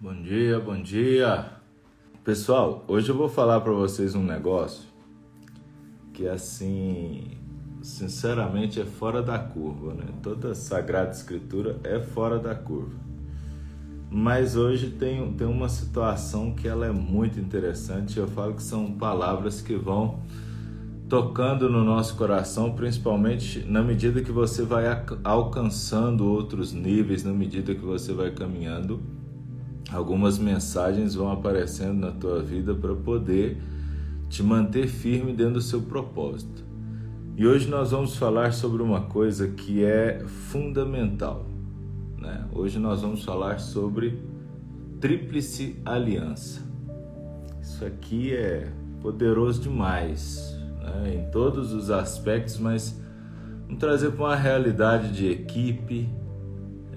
Bom dia, bom dia. Pessoal, hoje eu vou falar para vocês um negócio que assim, sinceramente é fora da curva, né? Toda sagrada escritura é fora da curva. Mas hoje tem, tem uma situação que ela é muito interessante. Eu falo que são palavras que vão tocando no nosso coração, principalmente na medida que você vai alcançando outros níveis, na medida que você vai caminhando algumas mensagens vão aparecendo na tua vida para poder te manter firme dentro do seu propósito. E hoje nós vamos falar sobre uma coisa que é fundamental. Né? Hoje nós vamos falar sobre tríplice aliança. Isso aqui é poderoso demais né? em todos os aspectos, mas vamos trazer para uma realidade de equipe,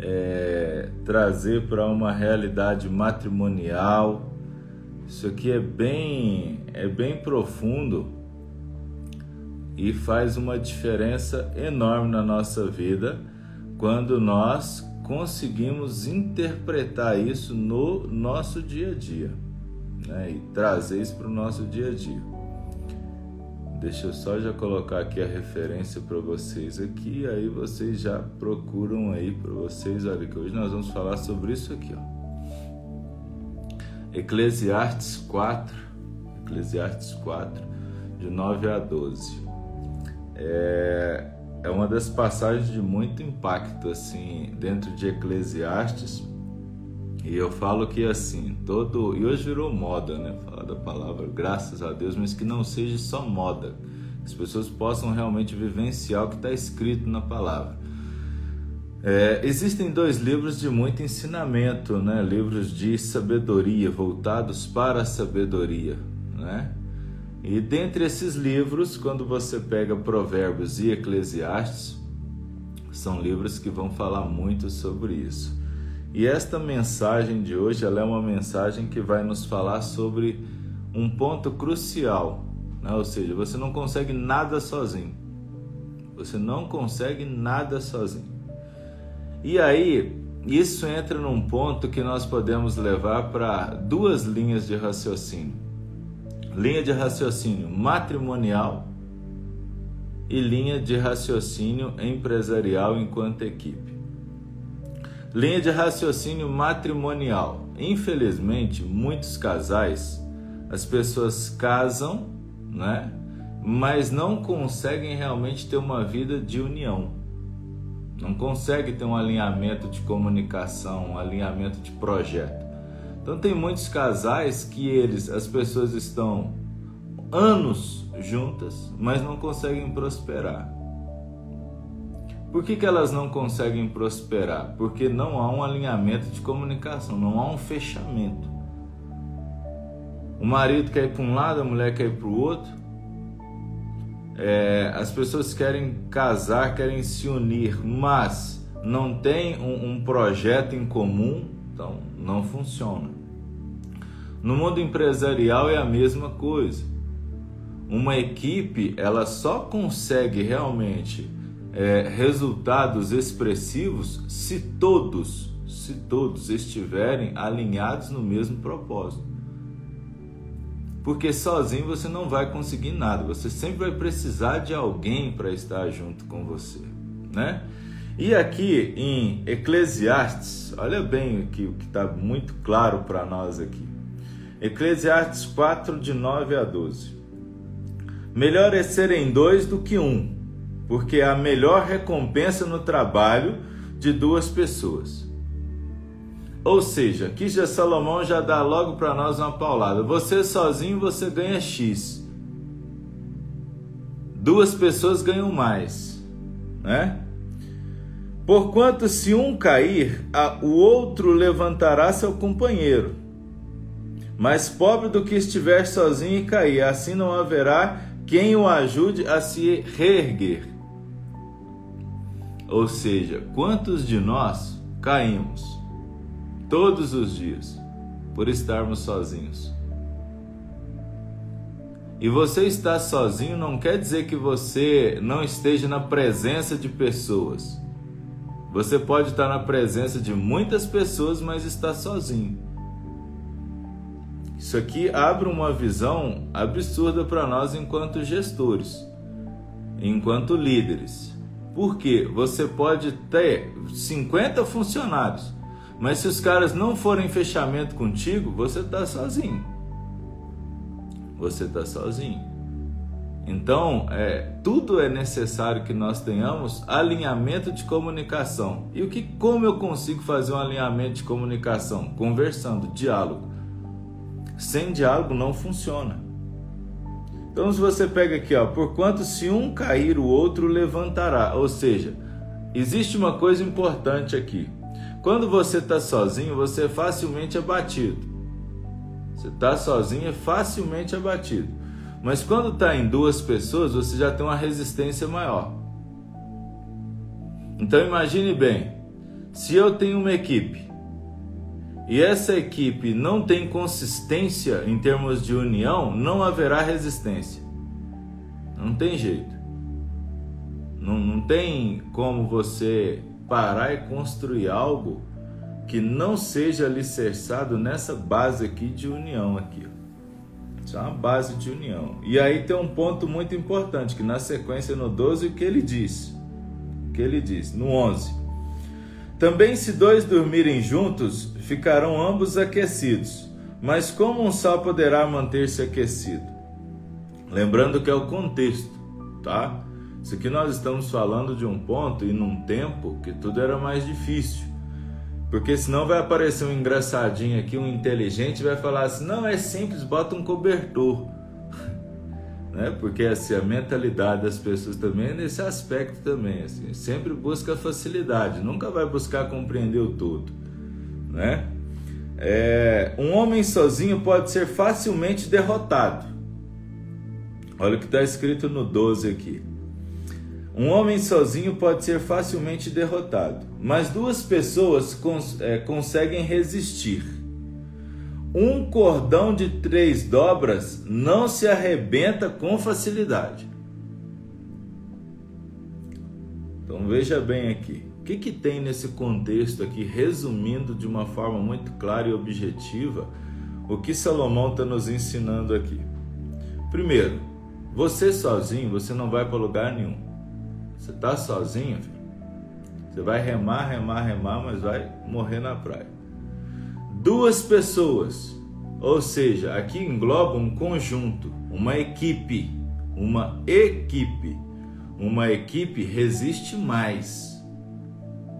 é, trazer para uma realidade matrimonial. Isso aqui é bem, é bem profundo e faz uma diferença enorme na nossa vida quando nós conseguimos interpretar isso no nosso dia a dia né? e trazer isso para o nosso dia a dia. Deixa eu só já colocar aqui a referência para vocês aqui, aí vocês já procuram aí para vocês, olha que hoje nós vamos falar sobre isso aqui, ó. Eclesiastes 4, Eclesiastes 4, de 9 a 12. É, é uma das passagens de muito impacto assim dentro de Eclesiastes e eu falo que assim, todo. E hoje virou moda, né? Falar da palavra, graças a Deus, mas que não seja só moda. Que as pessoas possam realmente vivenciar o que está escrito na palavra. É, existem dois livros de muito ensinamento, né? livros de sabedoria, voltados para a sabedoria. Né? E dentre esses livros, quando você pega Provérbios e Eclesiastes, são livros que vão falar muito sobre isso. E esta mensagem de hoje ela é uma mensagem que vai nos falar sobre um ponto crucial, né? ou seja, você não consegue nada sozinho. Você não consegue nada sozinho. E aí, isso entra num ponto que nós podemos levar para duas linhas de raciocínio: linha de raciocínio matrimonial e linha de raciocínio empresarial enquanto equipe. Linha de raciocínio matrimonial. Infelizmente, muitos casais, as pessoas casam, né? Mas não conseguem realmente ter uma vida de união. Não consegue ter um alinhamento de comunicação, um alinhamento de projeto. Então tem muitos casais que eles, as pessoas estão anos juntas, mas não conseguem prosperar. Por que, que elas não conseguem prosperar? Porque não há um alinhamento de comunicação, não há um fechamento. O marido quer ir para um lado, a mulher quer ir para o outro. É, as pessoas querem casar, querem se unir, mas não tem um, um projeto em comum, então não funciona. No mundo empresarial é a mesma coisa. Uma equipe ela só consegue realmente é, resultados expressivos se todos, se todos estiverem alinhados no mesmo propósito. Porque sozinho você não vai conseguir nada, você sempre vai precisar de alguém para estar junto com você, né? E aqui em Eclesiastes, olha bem aqui o que está muito claro para nós aqui. Eclesiastes 4, de 9 a 12. Melhor é serem dois do que um, porque é a melhor recompensa no trabalho de duas pessoas. Ou seja, aqui já Salomão já dá logo para nós uma paulada. Você sozinho você ganha X. Duas pessoas ganham mais, né? Porquanto se um cair, o outro levantará seu companheiro. Mais pobre do que estiver sozinho e cair, assim não haverá quem o ajude a se reerguer. Ou seja, quantos de nós caímos todos os dias por estarmos sozinhos? E você estar sozinho não quer dizer que você não esteja na presença de pessoas. Você pode estar na presença de muitas pessoas, mas está sozinho. Isso aqui abre uma visão absurda para nós enquanto gestores, enquanto líderes. Porque você pode ter 50 funcionários, mas se os caras não forem em fechamento contigo, você está sozinho. Você está sozinho. Então, é, tudo é necessário que nós tenhamos alinhamento de comunicação. E o que, como eu consigo fazer um alinhamento de comunicação? Conversando, diálogo. Sem diálogo não funciona. Então, se você pega aqui, ó, por quanto se um cair, o outro levantará. Ou seja, existe uma coisa importante aqui. Quando você está sozinho, você é facilmente abatido. Você está sozinho, é facilmente abatido. Mas quando está em duas pessoas, você já tem uma resistência maior. Então imagine bem, se eu tenho uma equipe e essa equipe não tem consistência em termos de união, não haverá resistência. Não tem jeito. Não, não tem como você parar e construir algo que não seja alicerçado nessa base aqui de união aqui. Isso é uma base de união. E aí tem um ponto muito importante, que na sequência no 12 o que ele diz? O que ele diz? No 11. Também se dois dormirem juntos, ficarão ambos aquecidos. Mas como um só poderá manter-se aquecido? Lembrando que é o contexto, tá? Isso aqui nós estamos falando de um ponto e num tempo que tudo era mais difícil. Porque senão vai aparecer um engraçadinho aqui, um inteligente, vai falar assim: não, é simples, bota um cobertor. Né? Porque assim, a mentalidade das pessoas também é nesse aspecto também. Assim, sempre busca facilidade, nunca vai buscar compreender o todo. Né? É, um homem sozinho pode ser facilmente derrotado. Olha o que está escrito no 12 aqui. Um homem sozinho pode ser facilmente derrotado, mas duas pessoas cons é, conseguem resistir. Um cordão de três dobras não se arrebenta com facilidade. Então veja bem aqui. O que, que tem nesse contexto aqui, resumindo de uma forma muito clara e objetiva, o que Salomão está nos ensinando aqui? Primeiro, você sozinho, você não vai para lugar nenhum. Você está sozinho, filho? Você vai remar, remar, remar, mas vai morrer na praia. Duas pessoas, ou seja, aqui engloba um conjunto, uma equipe, uma equipe. Uma equipe resiste mais.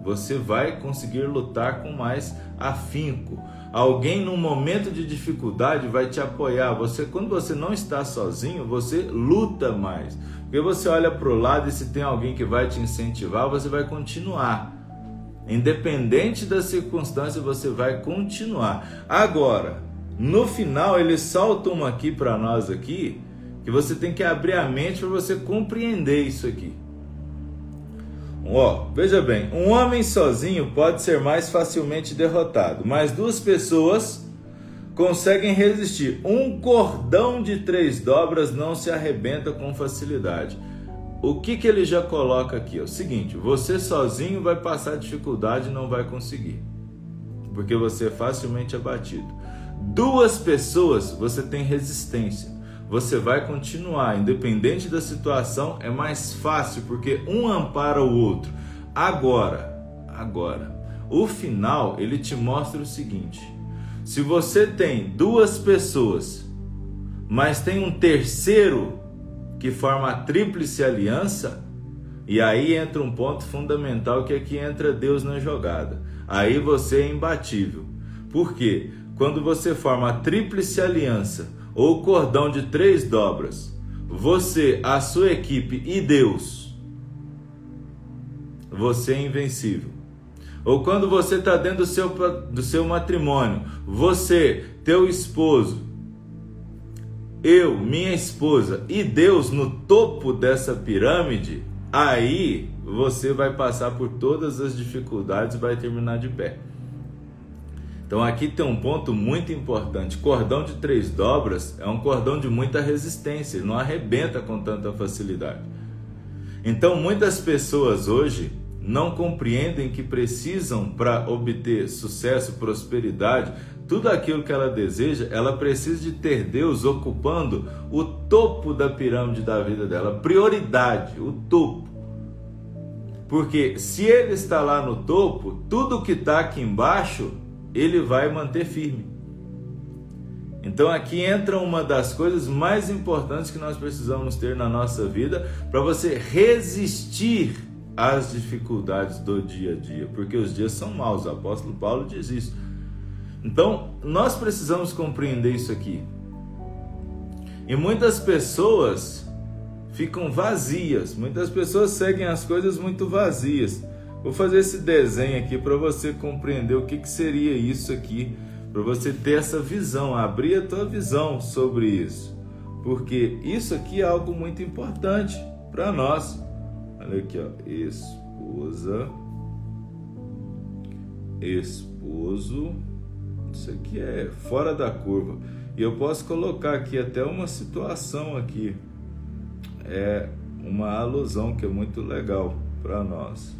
Você vai conseguir lutar com mais afinco. Alguém num momento de dificuldade vai te apoiar. Você quando você não está sozinho, você luta mais. Porque você olha para o lado e se tem alguém que vai te incentivar, você vai continuar. Independente da circunstância, você vai continuar. Agora, no final, eles soltam aqui para nós aqui que você tem que abrir a mente para você compreender isso aqui. Ó, veja bem, um homem sozinho pode ser mais facilmente derrotado, mas duas pessoas conseguem resistir. Um cordão de três dobras não se arrebenta com facilidade. O que, que ele já coloca aqui? É o seguinte: você sozinho vai passar dificuldade e não vai conseguir, porque você é facilmente abatido. Duas pessoas você tem resistência, você vai continuar, independente da situação, é mais fácil porque um ampara o outro. Agora, agora, o final ele te mostra o seguinte se você tem duas pessoas, mas tem um terceiro que forma a tríplice aliança, e aí entra um ponto fundamental que aqui entra Deus na jogada. Aí você é imbatível. Por quê? Quando você forma a tríplice aliança ou cordão de três dobras, você, a sua equipe e Deus, você é invencível. Ou quando você está dentro do seu, do seu matrimônio, você, teu esposo, eu, minha esposa e Deus no topo dessa pirâmide, aí você vai passar por todas as dificuldades e vai terminar de pé. Então aqui tem um ponto muito importante. Cordão de três dobras é um cordão de muita resistência, não arrebenta com tanta facilidade. Então muitas pessoas hoje não compreendem que precisam para obter sucesso, prosperidade, tudo aquilo que ela deseja, ela precisa de ter Deus ocupando o topo da pirâmide da vida dela, prioridade, o topo. Porque se ele está lá no topo, tudo que está aqui embaixo, ele vai manter firme. Então aqui entra uma das coisas mais importantes que nós precisamos ter na nossa vida para você resistir às dificuldades do dia a dia, porque os dias são maus, o apóstolo Paulo diz isso. Então, nós precisamos compreender isso aqui. E muitas pessoas ficam vazias, muitas pessoas seguem as coisas muito vazias. Vou fazer esse desenho aqui para você compreender o que, que seria isso aqui para você ter essa visão, abrir a tua visão sobre isso. Porque isso aqui é algo muito importante para nós. Olha aqui, ó, esposa, esposo. Isso aqui é fora da curva. E eu posso colocar aqui até uma situação aqui. É uma alusão que é muito legal para nós.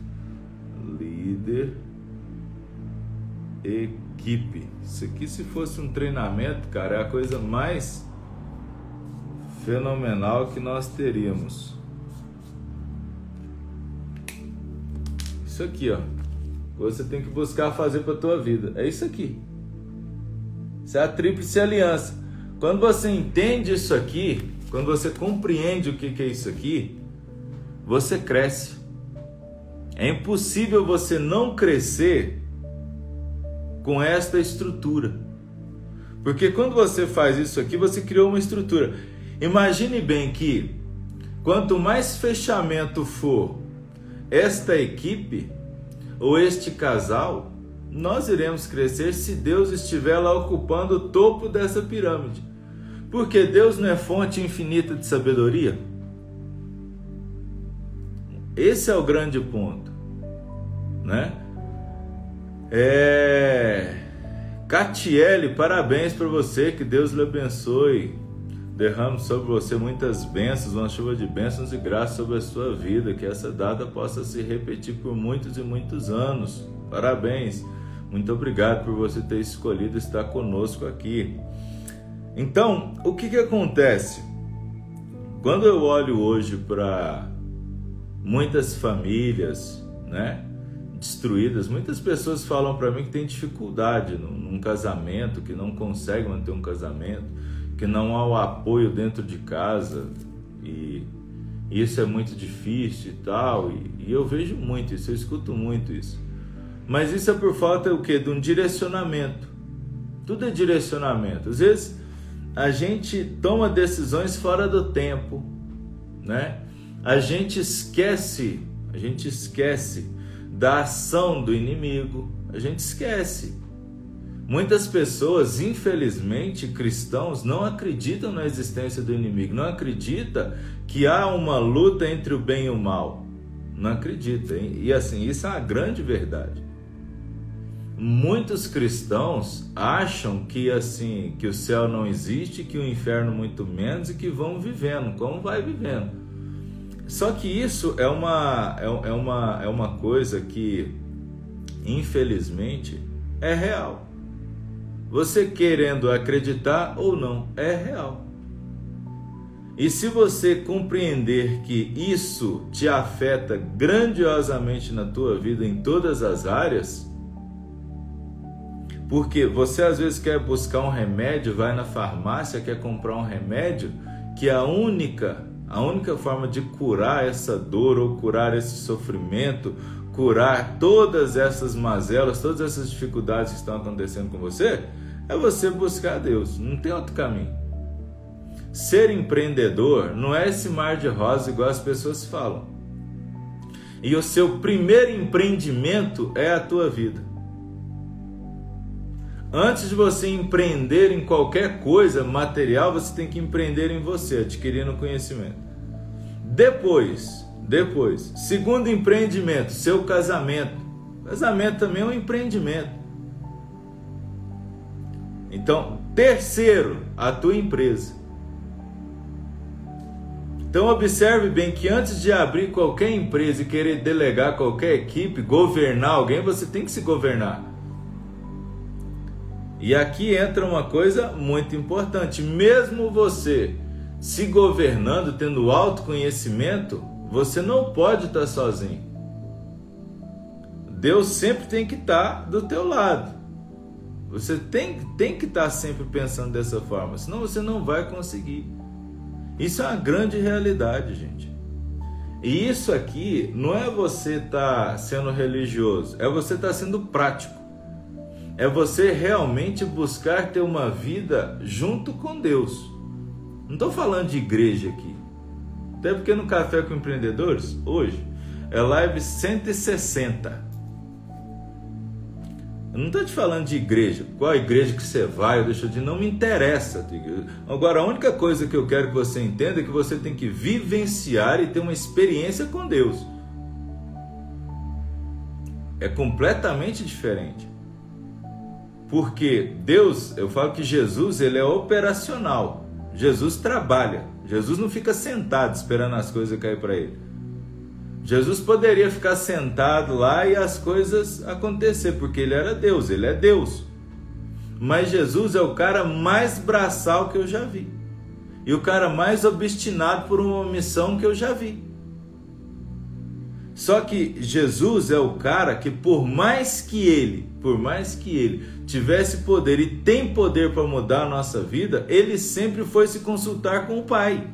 Líder equipe. Isso aqui, se fosse um treinamento, cara, é a coisa mais fenomenal que nós teríamos. Isso aqui, ó. Você tem que buscar fazer para tua vida. É isso aqui. Isso é a tríplice aliança. Quando você entende isso aqui, quando você compreende o que é isso aqui, você cresce. É impossível você não crescer com esta estrutura. Porque quando você faz isso aqui, você criou uma estrutura. Imagine bem que quanto mais fechamento for esta equipe ou este casal, nós iremos crescer se Deus estiver lá ocupando o topo dessa pirâmide. Porque Deus não é fonte infinita de sabedoria? Esse é o grande ponto, né? É. Catiele, parabéns para você, que Deus lhe abençoe. Derrame sobre você muitas bênçãos, uma chuva de bênçãos e graças sobre a sua vida, que essa data possa se repetir por muitos e muitos anos. Parabéns. Muito obrigado por você ter escolhido estar conosco aqui. Então, o que, que acontece? Quando eu olho hoje para muitas famílias, né? destruídas. Muitas pessoas falam para mim que tem dificuldade num, casamento, que não consegue manter um casamento, que não há o apoio dentro de casa e, isso é muito difícil e tal. E, e, eu vejo muito isso, eu escuto muito isso. Mas isso é por falta o quê? de um direcionamento. Tudo é direcionamento. Às vezes a gente toma decisões fora do tempo, né? A gente esquece, a gente esquece da ação do inimigo, a gente esquece. Muitas pessoas, infelizmente, cristãos, não acreditam na existência do inimigo, não acreditam que há uma luta entre o bem e o mal. Não acreditam. E assim, isso é uma grande verdade. Muitos cristãos acham que assim, que o céu não existe, que o inferno muito menos e que vão vivendo, como vai vivendo. Só que isso é uma, é, é, uma, é uma coisa que, infelizmente, é real. Você querendo acreditar ou não, é real. E se você compreender que isso te afeta grandiosamente na tua vida em todas as áreas, porque você às vezes quer buscar um remédio, vai na farmácia, quer comprar um remédio, que a única a única forma de curar essa dor ou curar esse sofrimento, curar todas essas mazelas, todas essas dificuldades que estão acontecendo com você, é você buscar Deus. Não tem outro caminho. Ser empreendedor não é esse mar de rosa igual as pessoas falam. E o seu primeiro empreendimento é a tua vida. Antes de você empreender em qualquer coisa material, você tem que empreender em você, adquirindo conhecimento. Depois, depois, segundo empreendimento, seu casamento. Casamento também é um empreendimento. Então, terceiro, a tua empresa. Então observe bem que antes de abrir qualquer empresa e querer delegar qualquer equipe, governar alguém, você tem que se governar. E aqui entra uma coisa muito importante, mesmo você se governando, tendo autoconhecimento, você não pode estar sozinho. Deus sempre tem que estar do teu lado. Você tem, tem que estar sempre pensando dessa forma, senão você não vai conseguir. Isso é uma grande realidade, gente. E isso aqui não é você estar tá sendo religioso, é você estar tá sendo prático. É você realmente buscar ter uma vida junto com Deus. Não estou falando de igreja aqui. Até porque no Café com Empreendedores, hoje, é live 160. Eu não estou te falando de igreja, qual igreja que você vai deixa de não me interessa. Agora, a única coisa que eu quero que você entenda é que você tem que vivenciar e ter uma experiência com Deus. É completamente diferente. Porque Deus, eu falo que Jesus, ele é operacional. Jesus trabalha. Jesus não fica sentado esperando as coisas cair para ele. Jesus poderia ficar sentado lá e as coisas acontecer, porque ele era Deus, ele é Deus. Mas Jesus é o cara mais braçal que eu já vi. E o cara mais obstinado por uma missão que eu já vi. Só que Jesus é o cara que por mais que ele, por mais que ele tivesse poder e tem poder para mudar a nossa vida, ele sempre foi se consultar com o Pai.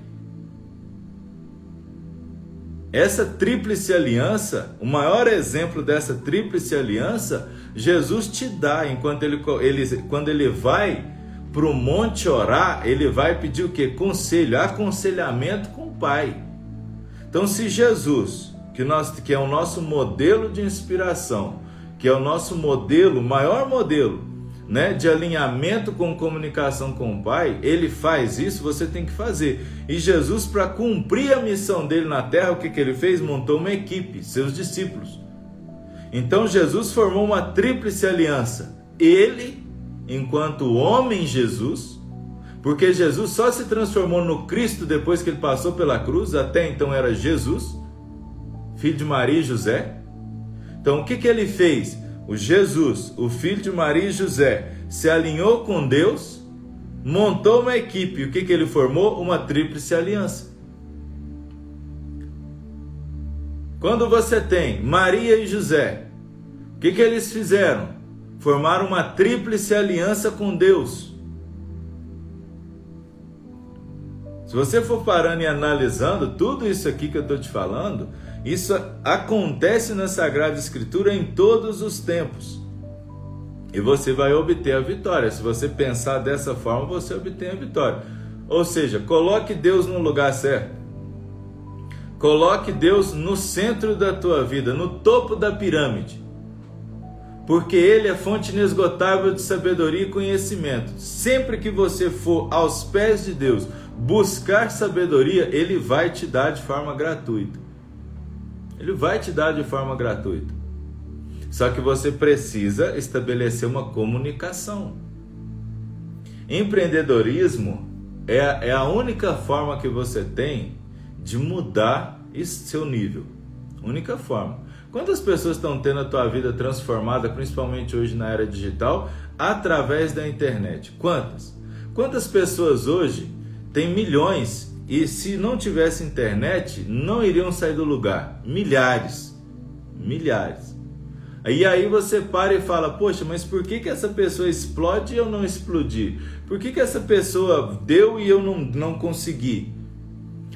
Essa tríplice aliança, o maior exemplo dessa tríplice aliança, Jesus te dá enquanto ele, ele quando ele vai para o monte orar, ele vai pedir o que? Conselho, aconselhamento com o Pai. Então, se Jesus, que, nós, que é o nosso modelo de inspiração, que é o nosso modelo, maior modelo, né, de alinhamento com comunicação com o Pai, ele faz isso, você tem que fazer. E Jesus, para cumprir a missão dele na terra, o que, que ele fez? Montou uma equipe, seus discípulos. Então Jesus formou uma tríplice aliança. Ele, enquanto homem Jesus, porque Jesus só se transformou no Cristo depois que ele passou pela cruz, até então era Jesus, filho de Maria e José. Então o que, que ele fez? o Jesus, o filho de Maria e José, se alinhou com Deus, montou uma equipe. O que, que ele formou? Uma tríplice aliança. Quando você tem Maria e José, o que, que eles fizeram? Formaram uma tríplice aliança com Deus. Se você for parando e analisando tudo isso aqui que eu estou te falando, isso acontece na Sagrada Escritura em todos os tempos. E você vai obter a vitória. Se você pensar dessa forma, você obtém a vitória. Ou seja, coloque Deus no lugar certo. Coloque Deus no centro da tua vida, no topo da pirâmide. Porque Ele é fonte inesgotável de sabedoria e conhecimento. Sempre que você for aos pés de Deus buscar sabedoria, Ele vai te dar de forma gratuita. Ele vai te dar de forma gratuita. Só que você precisa estabelecer uma comunicação. Empreendedorismo é, é a única forma que você tem de mudar seu nível. Única forma. Quantas pessoas estão tendo a tua vida transformada, principalmente hoje na era digital, através da internet? Quantas? Quantas pessoas hoje têm milhões e se não tivesse internet, não iriam sair do lugar. Milhares. Milhares. E aí você para e fala: Poxa, mas por que, que essa pessoa explode e eu não explodi? Por que, que essa pessoa deu e eu não, não consegui?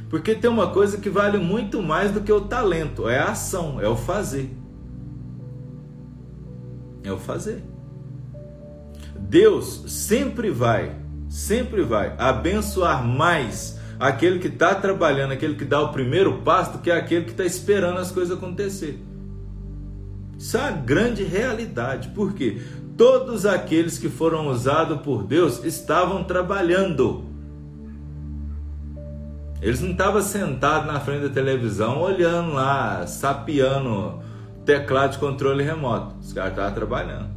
Porque tem uma coisa que vale muito mais do que o talento: é a ação, é o fazer. É o fazer. Deus sempre vai, sempre vai abençoar mais aquele que está trabalhando, aquele que dá o primeiro passo, que é aquele que está esperando as coisas acontecer. Isso é uma grande realidade, porque todos aqueles que foram usados por Deus estavam trabalhando. Eles não estavam sentados na frente da televisão olhando lá, sapeando teclado de controle remoto. Os caras estavam trabalhando.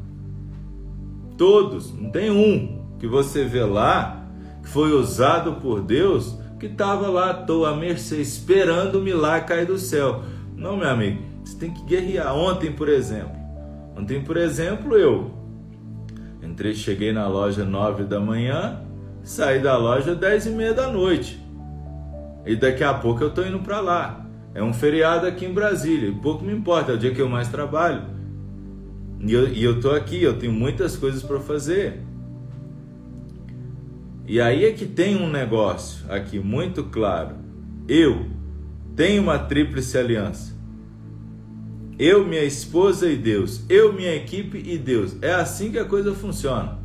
Todos, não tem um que você vê lá que foi usado por Deus que estava lá à toa, à mercê, esperando o milagre cair do céu. Não, meu amigo, você tem que guerrear. Ontem, por exemplo, ontem, por exemplo, eu entrei, cheguei na loja 9 da manhã, saí da loja 10 e meia da noite. E daqui a pouco eu tô indo para lá. É um feriado aqui em Brasília, pouco me importa, é o dia que eu mais trabalho. E eu, e eu tô aqui, eu tenho muitas coisas para fazer. E aí é que tem um negócio aqui muito claro. Eu tenho uma tríplice aliança. Eu, minha esposa e Deus. Eu, minha equipe e Deus. É assim que a coisa funciona.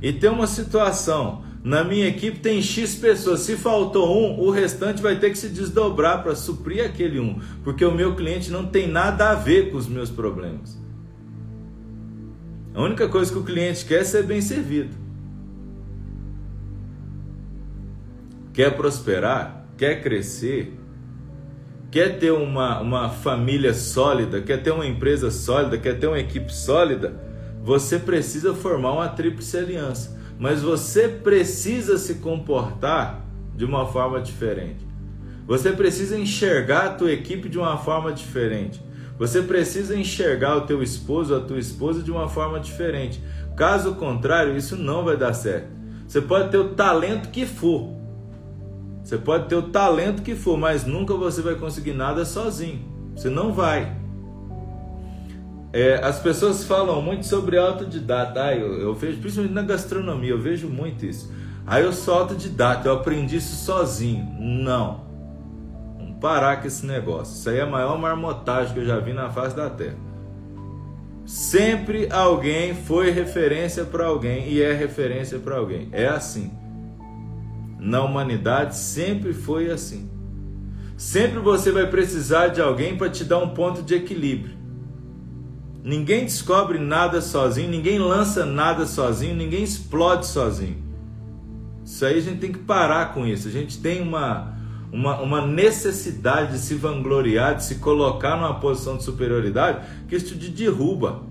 E tem uma situação. Na minha equipe tem X pessoas. Se faltou um, o restante vai ter que se desdobrar para suprir aquele um. Porque o meu cliente não tem nada a ver com os meus problemas. A única coisa que o cliente quer é ser bem servido. Quer prosperar? Quer crescer? Quer ter uma, uma família sólida? Quer ter uma empresa sólida? Quer ter uma equipe sólida? Você precisa formar uma tríplice aliança. Mas você precisa se comportar de uma forma diferente. Você precisa enxergar a tua equipe de uma forma diferente. Você precisa enxergar o teu esposo, a tua esposa de uma forma diferente. Caso contrário, isso não vai dar certo. Você pode ter o talento que for. Você pode ter o talento que for, mas nunca você vai conseguir nada sozinho. Você não vai. É, as pessoas falam muito sobre autodidata. Ah, eu, eu vejo, principalmente na gastronomia, eu vejo muito isso. Aí ah, eu sou autodidata, eu aprendi isso sozinho. Não parar com esse negócio. Isso aí é a maior marmotagem que eu já vi na face da terra. Sempre alguém foi referência para alguém e é referência para alguém. É assim. Na humanidade sempre foi assim. Sempre você vai precisar de alguém para te dar um ponto de equilíbrio. Ninguém descobre nada sozinho, ninguém lança nada sozinho, ninguém explode sozinho. Isso aí a gente tem que parar com isso. A gente tem uma uma, uma necessidade de se vangloriar, de se colocar numa posição de superioridade, que isso te derruba.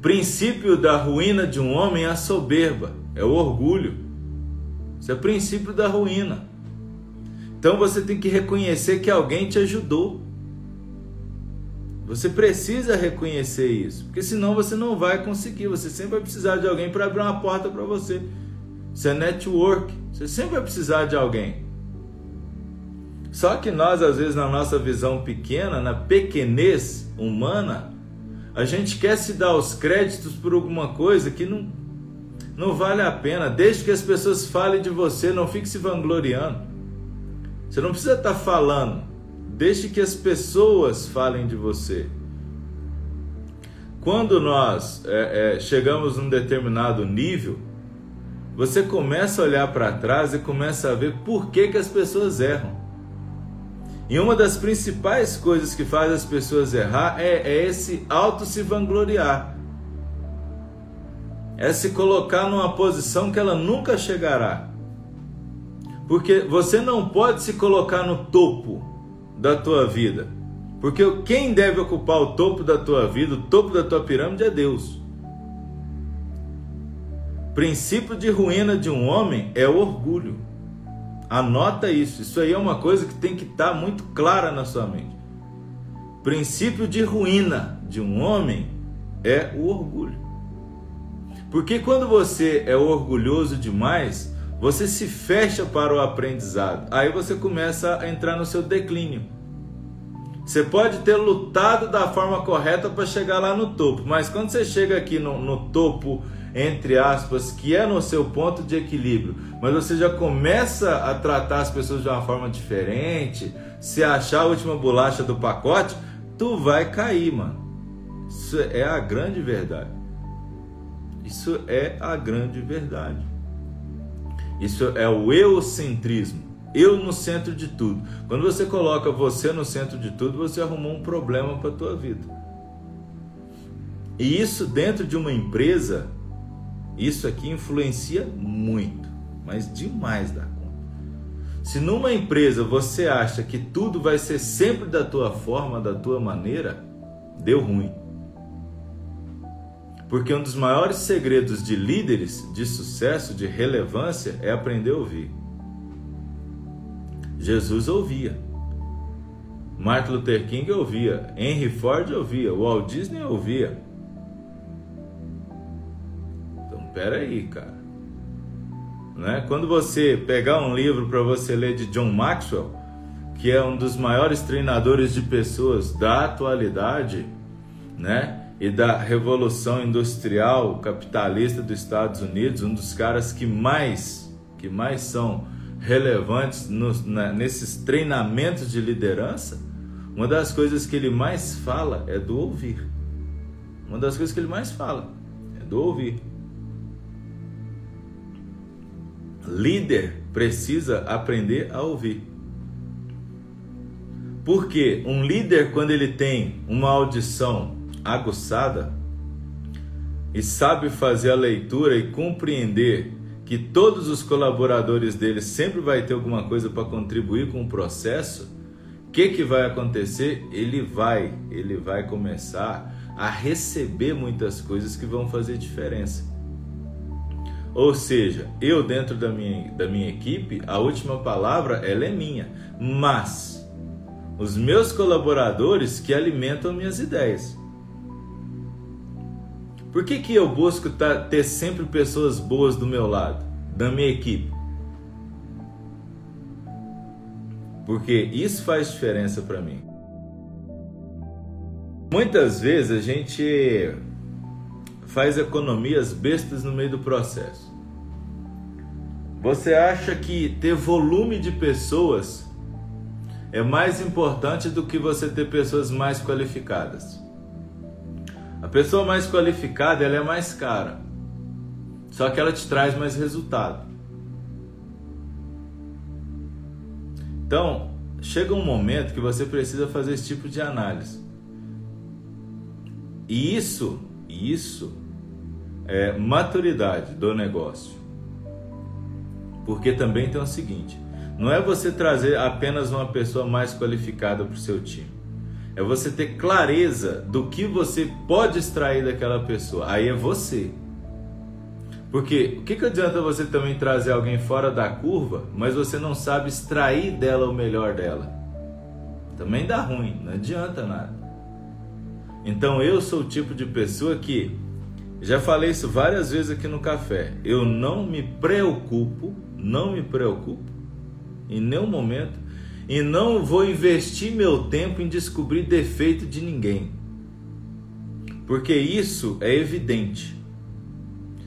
Princípio da ruína de um homem é a soberba, é o orgulho. Isso é princípio da ruína. Então você tem que reconhecer que alguém te ajudou. Você precisa reconhecer isso, porque senão você não vai conseguir. Você sempre vai precisar de alguém para abrir uma porta para você. Isso é network. Você sempre vai precisar de alguém. Só que nós, às vezes, na nossa visão pequena, na pequenez humana, a gente quer se dar os créditos por alguma coisa que não, não vale a pena. Desde que as pessoas falem de você, não fique se vangloriando. Você não precisa estar falando. Deixe que as pessoas falem de você. Quando nós é, é, chegamos num determinado nível, você começa a olhar para trás e começa a ver por que, que as pessoas erram. E uma das principais coisas que faz as pessoas errar é, é esse auto se vangloriar. É se colocar numa posição que ela nunca chegará. Porque você não pode se colocar no topo da tua vida. Porque quem deve ocupar o topo da tua vida, o topo da tua pirâmide é Deus. Princípio de ruína de um homem é o orgulho. Anota isso. Isso aí é uma coisa que tem que estar tá muito clara na sua mente. Princípio de ruína de um homem é o orgulho. Porque quando você é orgulhoso demais, você se fecha para o aprendizado. Aí você começa a entrar no seu declínio. Você pode ter lutado da forma correta para chegar lá no topo, mas quando você chega aqui no, no topo entre aspas, que é no seu ponto de equilíbrio, mas você já começa a tratar as pessoas de uma forma diferente, se achar a última bolacha do pacote, tu vai cair, mano. Isso é a grande verdade. Isso é a grande verdade. Isso é o eocentrismo. Eu no centro de tudo. Quando você coloca você no centro de tudo, você arrumou um problema para a tua vida. E isso dentro de uma empresa isso aqui influencia muito, mas demais da conta. Se numa empresa você acha que tudo vai ser sempre da tua forma, da tua maneira, deu ruim. Porque um dos maiores segredos de líderes de sucesso, de relevância, é aprender a ouvir. Jesus ouvia. Martin Luther King ouvia, Henry Ford ouvia, Walt Disney ouvia. Então, peraí, cara. Né? Quando você pegar um livro para você ler de John Maxwell, que é um dos maiores treinadores de pessoas da atualidade, né? E da revolução industrial capitalista dos Estados Unidos, um dos caras que mais, que mais são relevantes nos, na, nesses treinamentos de liderança, uma das coisas que ele mais fala é do ouvir. Uma das coisas que ele mais fala é do ouvir. Líder precisa aprender a ouvir. Porque um líder, quando ele tem uma audição aguçada e sabe fazer a leitura e compreender que todos os colaboradores dele sempre vai ter alguma coisa para contribuir com o processo, o que, que vai acontecer? Ele vai, ele vai começar a receber muitas coisas que vão fazer diferença. Ou seja, eu dentro da minha, da minha equipe, a última palavra ela é minha, mas os meus colaboradores que alimentam minhas ideias. Por que, que eu busco ter sempre pessoas boas do meu lado, da minha equipe? Porque isso faz diferença para mim. Muitas vezes a gente faz economias bestas no meio do processo. Você acha que ter volume de pessoas é mais importante do que você ter pessoas mais qualificadas? A pessoa mais qualificada ela é mais cara, só que ela te traz mais resultado. Então, chega um momento que você precisa fazer esse tipo de análise. E isso, isso é, maturidade do negócio. Porque também tem o seguinte: não é você trazer apenas uma pessoa mais qualificada para o seu time. É você ter clareza do que você pode extrair daquela pessoa. Aí é você. Porque o que, que adianta você também trazer alguém fora da curva, mas você não sabe extrair dela o melhor dela? Também dá ruim, não adianta nada. Então eu sou o tipo de pessoa que já falei isso várias vezes aqui no café. Eu não me preocupo, não me preocupo em nenhum momento e não vou investir meu tempo em descobrir defeito de ninguém. Porque isso é evidente.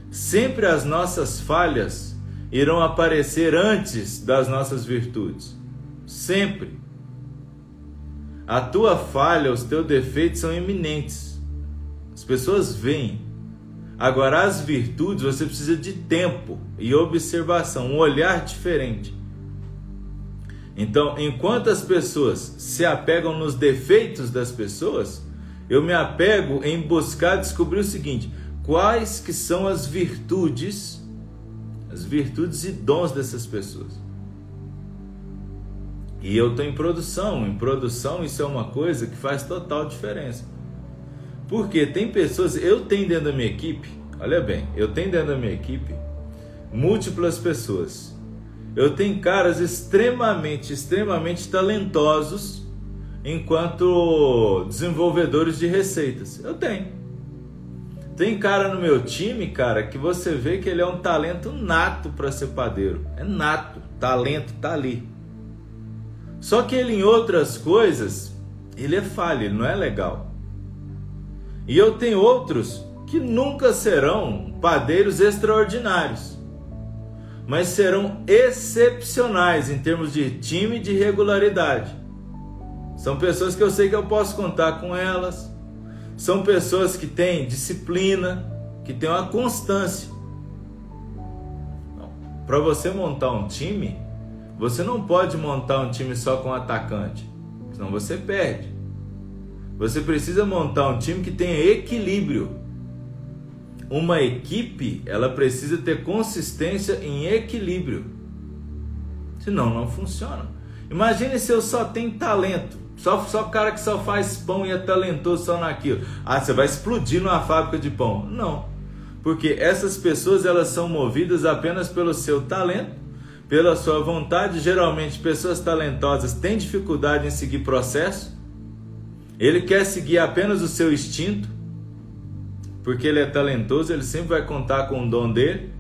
Sempre as nossas falhas irão aparecer antes das nossas virtudes. Sempre. A tua falha, os teus defeitos são iminentes. As pessoas veem, Agora, as virtudes você precisa de tempo e observação, um olhar diferente. Então, enquanto as pessoas se apegam nos defeitos das pessoas, eu me apego em buscar descobrir o seguinte: quais que são as virtudes, as virtudes e dons dessas pessoas. E eu estou em produção. Em produção, isso é uma coisa que faz total diferença. Porque tem pessoas, eu tenho dentro da minha equipe, olha bem, eu tenho dentro da minha equipe múltiplas pessoas. Eu tenho caras extremamente, extremamente talentosos enquanto desenvolvedores de receitas. Eu tenho. Tem cara no meu time, cara, que você vê que ele é um talento nato para ser padeiro. É nato, talento tá ali. Só que ele em outras coisas, ele é falho, ele não é legal. E eu tenho outros que nunca serão padeiros extraordinários, mas serão excepcionais em termos de time e de regularidade. São pessoas que eu sei que eu posso contar com elas. São pessoas que têm disciplina, que têm uma constância. Para você montar um time, você não pode montar um time só com atacante, senão você perde. Você precisa montar um time que tenha equilíbrio. Uma equipe, ela precisa ter consistência em equilíbrio. Senão não funciona. Imagine se eu só tenho talento. Só, só cara que só faz pão e é talentoso só naquilo. Ah, você vai explodir numa fábrica de pão. Não. Porque essas pessoas elas são movidas apenas pelo seu talento, pela sua vontade. Geralmente, pessoas talentosas têm dificuldade em seguir processo. Ele quer seguir apenas o seu instinto, porque ele é talentoso, ele sempre vai contar com o dom dele.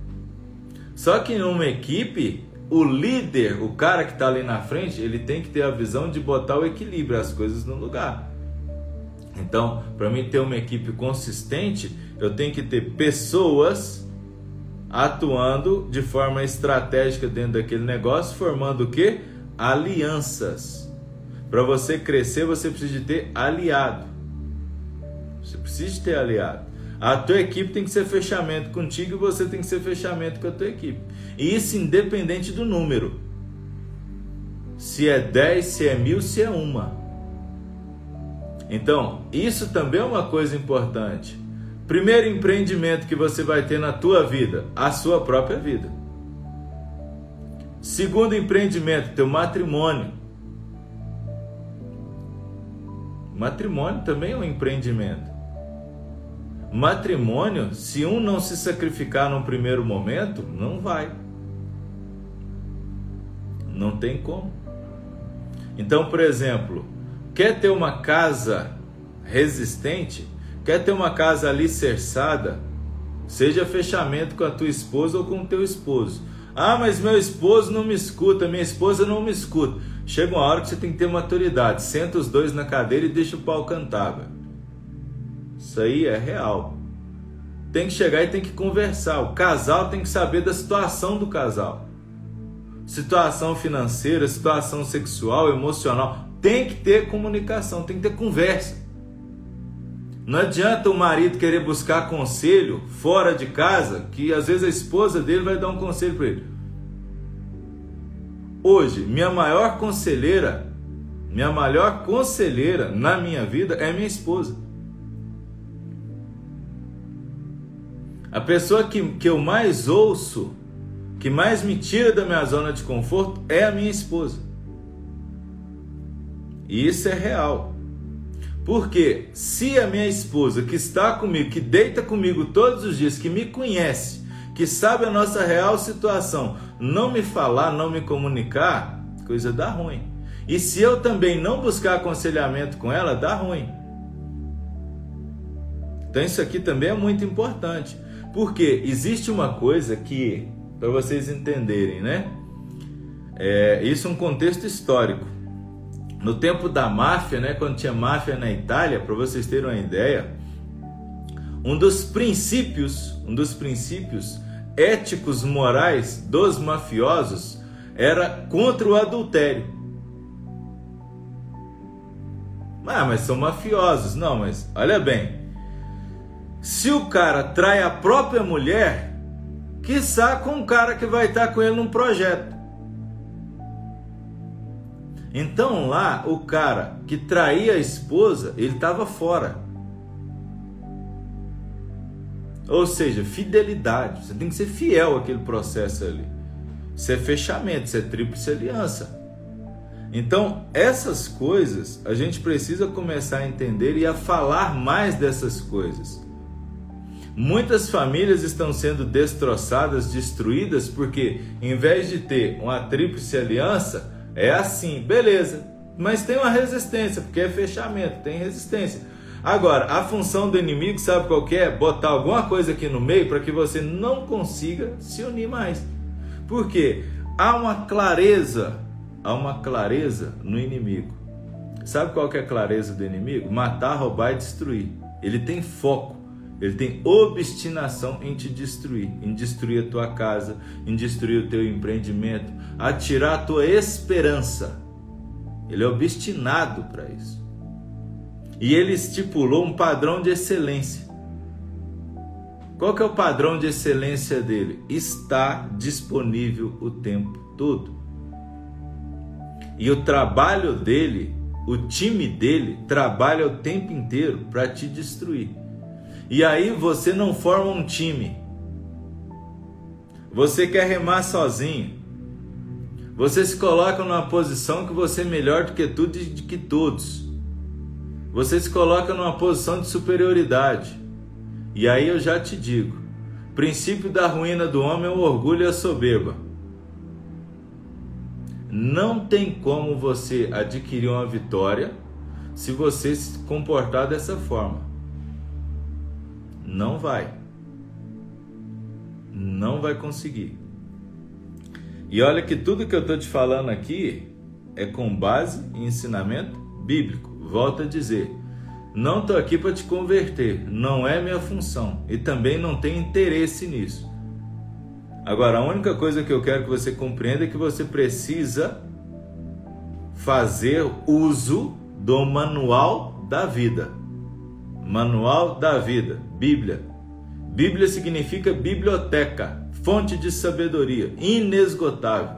Só que em uma equipe, o líder, o cara que está ali na frente, ele tem que ter a visão de botar o equilíbrio, as coisas no lugar. Então, para mim ter uma equipe consistente, eu tenho que ter pessoas atuando de forma estratégica dentro daquele negócio, formando o que? Alianças. Para você crescer, você precisa de ter aliado. Você precisa de ter aliado. A tua equipe tem que ser fechamento contigo e você tem que ser fechamento com a tua equipe. E isso independente do número. Se é 10, se é mil, se é uma. Então, isso também é uma coisa importante. Primeiro empreendimento que você vai ter na tua vida, a sua própria vida. Segundo empreendimento, teu matrimônio. Matrimônio também é um empreendimento. Matrimônio, se um não se sacrificar num primeiro momento, não vai. Não tem como. Então, por exemplo, quer ter uma casa resistente, quer ter uma casa alicerçada, seja fechamento com a tua esposa ou com o teu esposo. Ah, mas meu esposo não me escuta, minha esposa não me escuta. Chega uma hora que você tem que ter maturidade. Senta os dois na cadeira e deixa o pau cantar. Véio. Isso aí é real. Tem que chegar e tem que conversar. O casal tem que saber da situação do casal. Situação financeira, situação sexual, emocional. Tem que ter comunicação, tem que ter conversa. Não adianta o marido querer buscar conselho fora de casa, que às vezes a esposa dele vai dar um conselho para ele. Hoje, minha maior conselheira, minha maior conselheira na minha vida é minha esposa. A pessoa que, que eu mais ouço, que mais me tira da minha zona de conforto, é a minha esposa. E isso é real. Porque se a minha esposa que está comigo, que deita comigo todos os dias, que me conhece, que sabe a nossa real situação, não me falar, não me comunicar, coisa dá ruim. E se eu também não buscar aconselhamento com ela, dá ruim. Então isso aqui também é muito importante. Porque existe uma coisa que, para vocês entenderem, né? É, isso é um contexto histórico. No tempo da máfia, né, quando tinha máfia na Itália, para vocês terem uma ideia, um dos princípios, um dos princípios éticos morais dos mafiosos era contra o adultério. Ah, mas são mafiosos. Não, mas olha bem, se o cara trai a própria mulher, quiçá com um cara que vai estar com ele num projeto. Então lá, o cara que traía a esposa, ele estava fora. Ou seja, fidelidade. Você tem que ser fiel àquele processo ali. Isso é fechamento, isso é tríplice aliança. Então, essas coisas a gente precisa começar a entender e a falar mais dessas coisas. Muitas famílias estão sendo destroçadas, destruídas, porque em vez de ter uma tríplice aliança, é assim, beleza, mas tem uma resistência, porque é fechamento, tem resistência. Agora, a função do inimigo, sabe qual é? Botar alguma coisa aqui no meio para que você não consiga se unir mais. Porque há uma clareza, há uma clareza no inimigo. Sabe qual que é a clareza do inimigo? Matar, roubar e destruir. Ele tem foco. Ele tem obstinação em te destruir, em destruir a tua casa, em destruir o teu empreendimento, a tirar a tua esperança. Ele é obstinado para isso. E ele estipulou um padrão de excelência. Qual que é o padrão de excelência dele? Está disponível o tempo todo. E o trabalho dele, o time dele, trabalha o tempo inteiro para te destruir. E aí você não forma um time. Você quer remar sozinho. Você se coloca numa posição que você é melhor do que tudo e de que todos. Você se coloca numa posição de superioridade. E aí eu já te digo: princípio da ruína do homem é o orgulho e a soberba. Não tem como você adquirir uma vitória se você se comportar dessa forma. Não vai. Não vai conseguir. E olha que tudo que eu estou te falando aqui é com base em ensinamento bíblico. Volto a dizer, não estou aqui para te converter, não é minha função e também não tenho interesse nisso. Agora, a única coisa que eu quero que você compreenda é que você precisa fazer uso do manual da vida. Manual da vida, Bíblia. Bíblia significa biblioteca, fonte de sabedoria, inesgotável.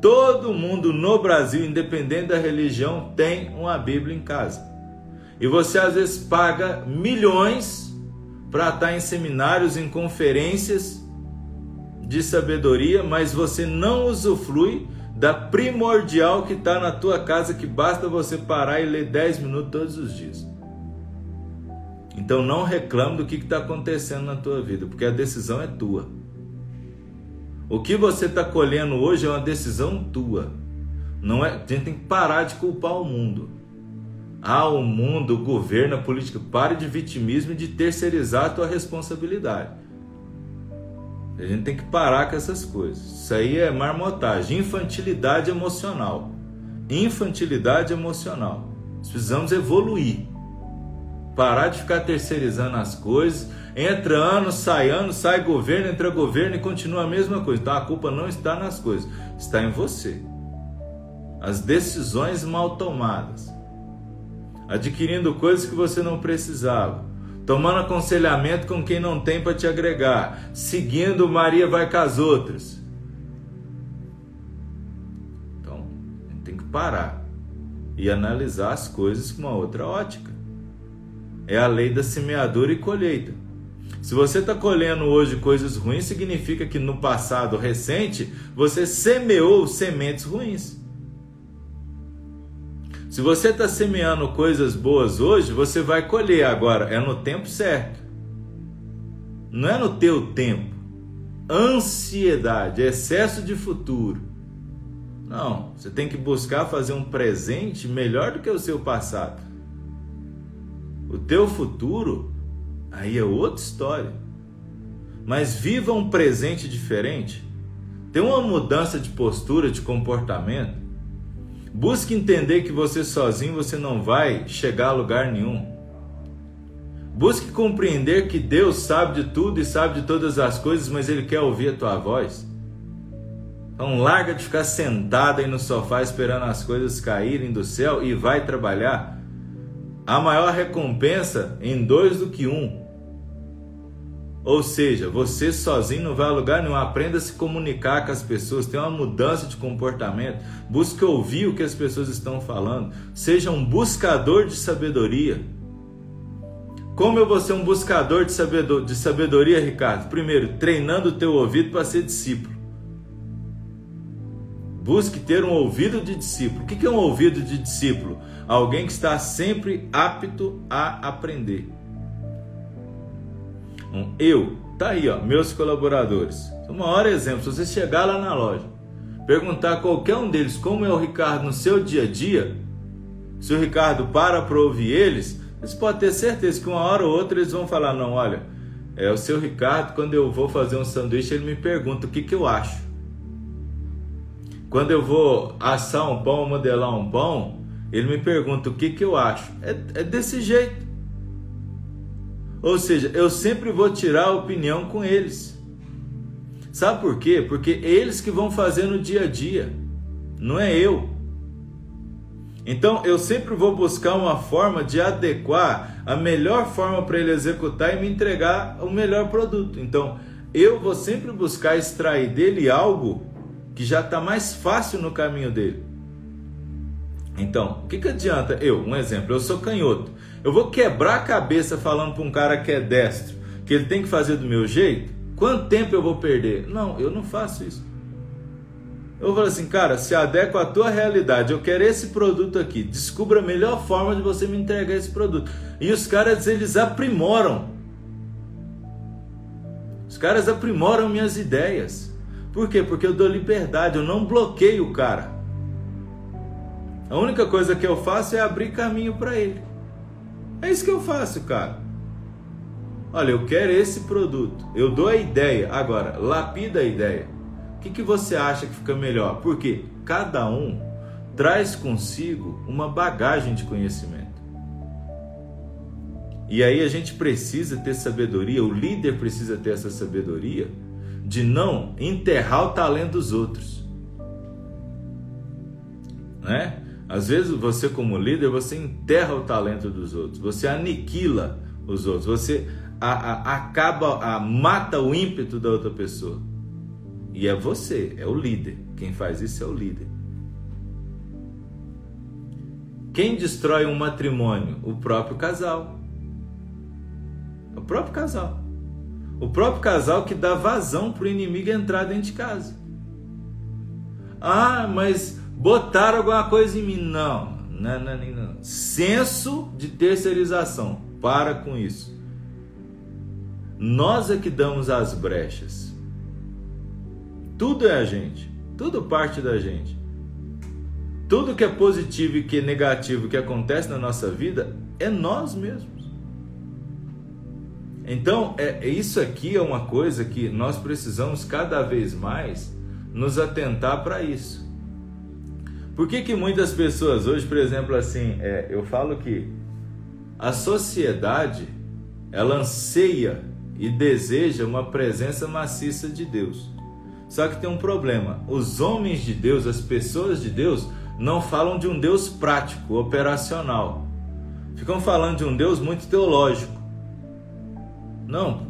Todo mundo no Brasil, independente da religião, tem uma Bíblia em casa. E você às vezes paga milhões para estar em seminários, em conferências de sabedoria, mas você não usufrui da primordial que está na tua casa, que basta você parar e ler 10 minutos todos os dias. Então não reclame do que está acontecendo na tua vida, porque a decisão é tua. O que você está colhendo hoje é uma decisão tua. Não é, a gente tem que parar de culpar o mundo. Ah, o mundo, o governo, a política. Pare de vitimismo e de terceirizar a tua responsabilidade. A gente tem que parar com essas coisas. Isso aí é marmotagem, infantilidade emocional. Infantilidade emocional. Nós precisamos evoluir. Parar de ficar terceirizando as coisas. Entra ano, sai ano, sai governo, entra governo e continua a mesma coisa. Então a culpa não está nas coisas, está em você. As decisões mal tomadas. Adquirindo coisas que você não precisava tomando aconselhamento com quem não tem para te agregar, seguindo Maria vai com as outras. Então, tem que parar e analisar as coisas com uma outra ótica. É a lei da semeadura e colheita. Se você está colhendo hoje coisas ruins, significa que no passado recente você semeou sementes ruins. Se você está semeando coisas boas hoje, você vai colher agora, é no tempo certo. Não é no teu tempo. Ansiedade, excesso de futuro. Não, você tem que buscar fazer um presente melhor do que o seu passado. O teu futuro aí é outra história. Mas viva um presente diferente. Tem uma mudança de postura, de comportamento Busque entender que você sozinho você não vai chegar a lugar nenhum. Busque compreender que Deus sabe de tudo e sabe de todas as coisas, mas Ele quer ouvir a tua voz. Então larga de ficar sentado aí no sofá esperando as coisas caírem do céu e vai trabalhar. A maior recompensa em dois do que um. Ou seja, você sozinho não vai a lugar nenhum. Aprenda a se comunicar com as pessoas, tenha uma mudança de comportamento. Busque ouvir o que as pessoas estão falando. Seja um buscador de sabedoria. Como eu vou ser um buscador de sabedoria Ricardo? Primeiro, treinando o teu ouvido para ser discípulo. Busque ter um ouvido de discípulo. O que é um ouvido de discípulo? Alguém que está sempre apto a aprender. Um eu, tá aí, ó, meus colaboradores. O maior exemplo, se você chegar lá na loja, perguntar a qualquer um deles como é o Ricardo no seu dia a dia, se o Ricardo para para ouvir eles, você pode ter certeza que uma hora ou outra eles vão falar: não, olha, é o seu Ricardo, quando eu vou fazer um sanduíche, ele me pergunta o que, que eu acho. Quando eu vou assar um pão, modelar um pão, ele me pergunta o que, que eu acho. É, é desse jeito. Ou seja, eu sempre vou tirar a opinião com eles. Sabe por quê? Porque eles que vão fazer no dia a dia, não é eu. Então eu sempre vou buscar uma forma de adequar a melhor forma para ele executar e me entregar o melhor produto. Então eu vou sempre buscar extrair dele algo que já está mais fácil no caminho dele. Então, o que, que adianta eu, um exemplo, eu sou canhoto. Eu vou quebrar a cabeça falando para um cara que é destro, que ele tem que fazer do meu jeito? Quanto tempo eu vou perder? Não, eu não faço isso. Eu falo assim, cara, se adequa à tua realidade, eu quero esse produto aqui, descubra a melhor forma de você me entregar esse produto. E os caras, eles aprimoram. Os caras aprimoram minhas ideias. Por quê? Porque eu dou liberdade, eu não bloqueio o cara. A única coisa que eu faço é abrir caminho para ele. É isso que eu faço, cara. Olha, eu quero esse produto. Eu dou a ideia. Agora, lapida a ideia. O que, que você acha que fica melhor? Porque cada um traz consigo uma bagagem de conhecimento. E aí a gente precisa ter sabedoria, o líder precisa ter essa sabedoria de não enterrar o talento dos outros. Né? Às vezes você como líder, você enterra o talento dos outros, você aniquila os outros, você a, a, acaba, a, mata o ímpeto da outra pessoa. E é você, é o líder. Quem faz isso é o líder. Quem destrói um matrimônio? O próprio casal. O próprio casal. O próprio casal que dá vazão para o inimigo entrar dentro de casa. Ah, mas botaram alguma coisa em mim. Não, não, não, não. Senso de terceirização. Para com isso. Nós é que damos as brechas. Tudo é a gente. Tudo parte da gente. Tudo que é positivo e que é negativo que acontece na nossa vida é nós mesmos. Então, é, isso aqui é uma coisa que nós precisamos cada vez mais nos atentar para isso. Por que, que muitas pessoas hoje, por exemplo, assim, é, eu falo que a sociedade ela anseia e deseja uma presença maciça de Deus. Só que tem um problema: os homens de Deus, as pessoas de Deus, não falam de um Deus prático, operacional. Ficam falando de um Deus muito teológico. Não,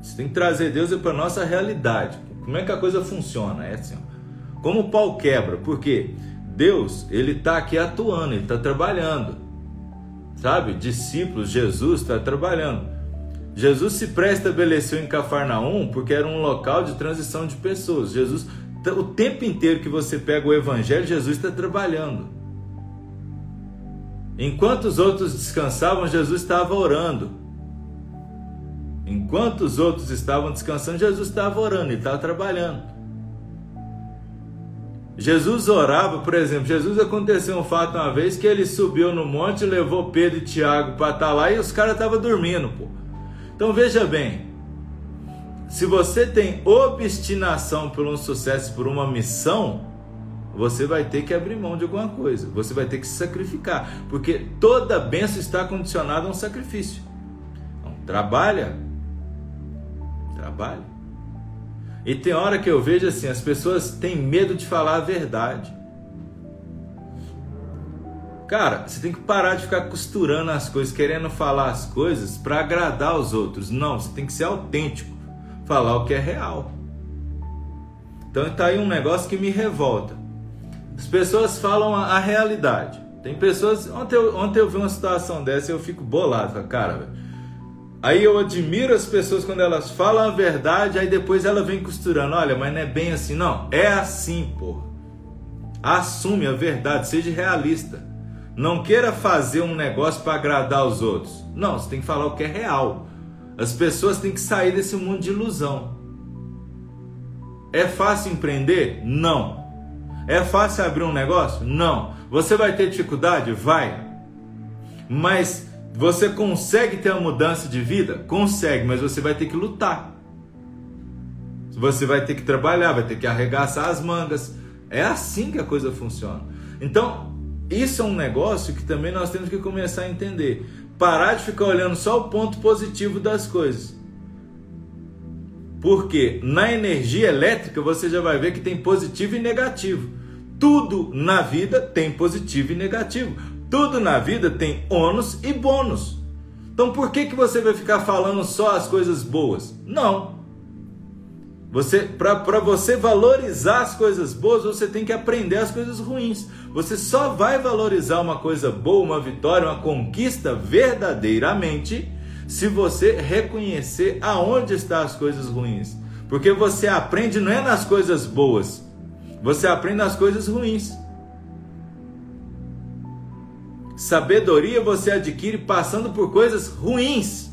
você tem que trazer Deus para a nossa realidade. Como é que a coisa funciona? É assim, ó. como o pau quebra, por quê? Deus, ele está aqui atuando, ele está trabalhando. Sabe? Discípulos, Jesus está trabalhando. Jesus se pré-estabeleceu em Cafarnaum porque era um local de transição de pessoas. Jesus, o tempo inteiro que você pega o evangelho, Jesus está trabalhando. Enquanto os outros descansavam, Jesus estava orando. Enquanto os outros estavam descansando, Jesus estava orando, ele estava trabalhando. Jesus orava, por exemplo, Jesus aconteceu um fato uma vez que ele subiu no monte, levou Pedro e Tiago para estar lá e os caras estavam dormindo, pô. Então veja bem, se você tem obstinação por um sucesso, por uma missão, você vai ter que abrir mão de alguma coisa, você vai ter que se sacrificar, porque toda benção está condicionada a um sacrifício. Então, trabalha, trabalha. E tem hora que eu vejo assim, as pessoas têm medo de falar a verdade. Cara, você tem que parar de ficar costurando as coisas, querendo falar as coisas para agradar os outros. Não, você tem que ser autêntico, falar o que é real. Então tá aí um negócio que me revolta. As pessoas falam a, a realidade. Tem pessoas. Ontem eu, ontem eu vi uma situação dessa e eu fico bolado. Cara, velho Aí eu admiro as pessoas quando elas falam a verdade, aí depois ela vem costurando. Olha, mas não é bem assim, não. É assim, porra. Assume a verdade, seja realista. Não queira fazer um negócio para agradar os outros. Não, você tem que falar o que é real. As pessoas têm que sair desse mundo de ilusão. É fácil empreender? Não. É fácil abrir um negócio? Não. Você vai ter dificuldade? Vai. Mas você consegue ter uma mudança de vida? Consegue, mas você vai ter que lutar. Você vai ter que trabalhar, vai ter que arregaçar as mangas. É assim que a coisa funciona. Então, isso é um negócio que também nós temos que começar a entender. Parar de ficar olhando só o ponto positivo das coisas. Porque na energia elétrica você já vai ver que tem positivo e negativo. Tudo na vida tem positivo e negativo. Tudo na vida tem ônus e bônus. Então por que, que você vai ficar falando só as coisas boas? Não. Você para você valorizar as coisas boas, você tem que aprender as coisas ruins. Você só vai valorizar uma coisa boa, uma vitória, uma conquista verdadeiramente se você reconhecer aonde estão as coisas ruins. Porque você aprende não é nas coisas boas, você aprende nas coisas ruins. Sabedoria você adquire passando por coisas ruins.